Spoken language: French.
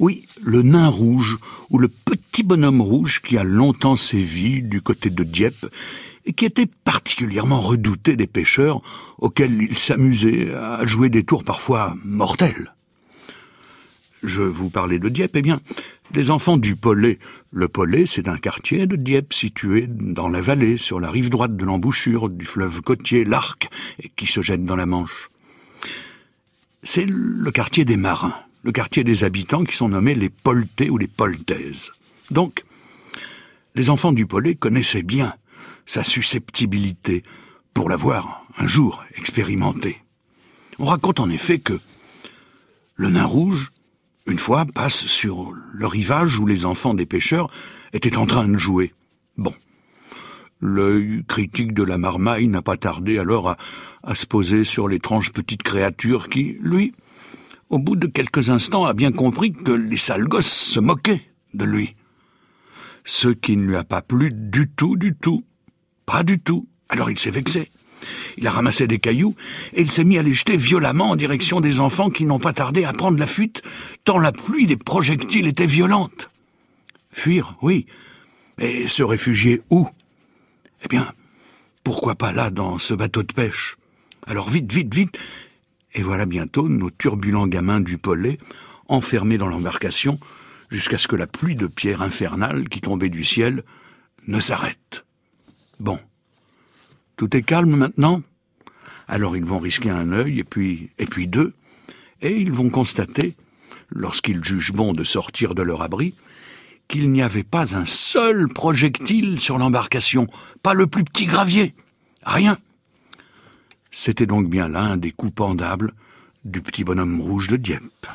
Oui, le nain rouge, ou le petit bonhomme rouge qui a longtemps sévi du côté de Dieppe, et qui était particulièrement redouté des pêcheurs, auxquels il s'amusait à jouer des tours parfois mortels. Je vous parlais de Dieppe, eh bien, les enfants du Pollet. Le Pollet, c'est un quartier de Dieppe situé dans la vallée, sur la rive droite de l'embouchure du fleuve côtier, l'Arc, qui se jette dans la Manche. C'est le quartier des marins le quartier des habitants qui sont nommés les Poltais ou les Poltaises. Donc, les enfants du Pollet connaissaient bien sa susceptibilité pour l'avoir un jour expérimenté. On raconte en effet que le nain rouge, une fois, passe sur le rivage où les enfants des pêcheurs étaient en train de jouer. Bon. L'œil critique de la marmaille n'a pas tardé alors à se poser sur l'étrange petite créature qui, lui, au bout de quelques instants, a bien compris que les sales gosses se moquaient de lui. Ce qui ne lui a pas plu du tout, du tout. Pas du tout. Alors il s'est vexé. Il a ramassé des cailloux et il s'est mis à les jeter violemment en direction des enfants qui n'ont pas tardé à prendre la fuite, tant la pluie des projectiles était violente. Fuir, oui. Mais se réfugier où? Eh bien, pourquoi pas là, dans ce bateau de pêche? Alors vite, vite, vite, et voilà bientôt nos turbulents gamins du Pollet, enfermés dans l'embarcation, jusqu'à ce que la pluie de pierres infernales qui tombait du ciel ne s'arrête. Bon. Tout est calme maintenant? Alors ils vont risquer un œil, et puis, et puis deux, et ils vont constater, lorsqu'ils jugent bon de sortir de leur abri, qu'il n'y avait pas un seul projectile sur l'embarcation, pas le plus petit gravier, rien. C'était donc bien là un des coups pendables du petit bonhomme rouge de Dieppe.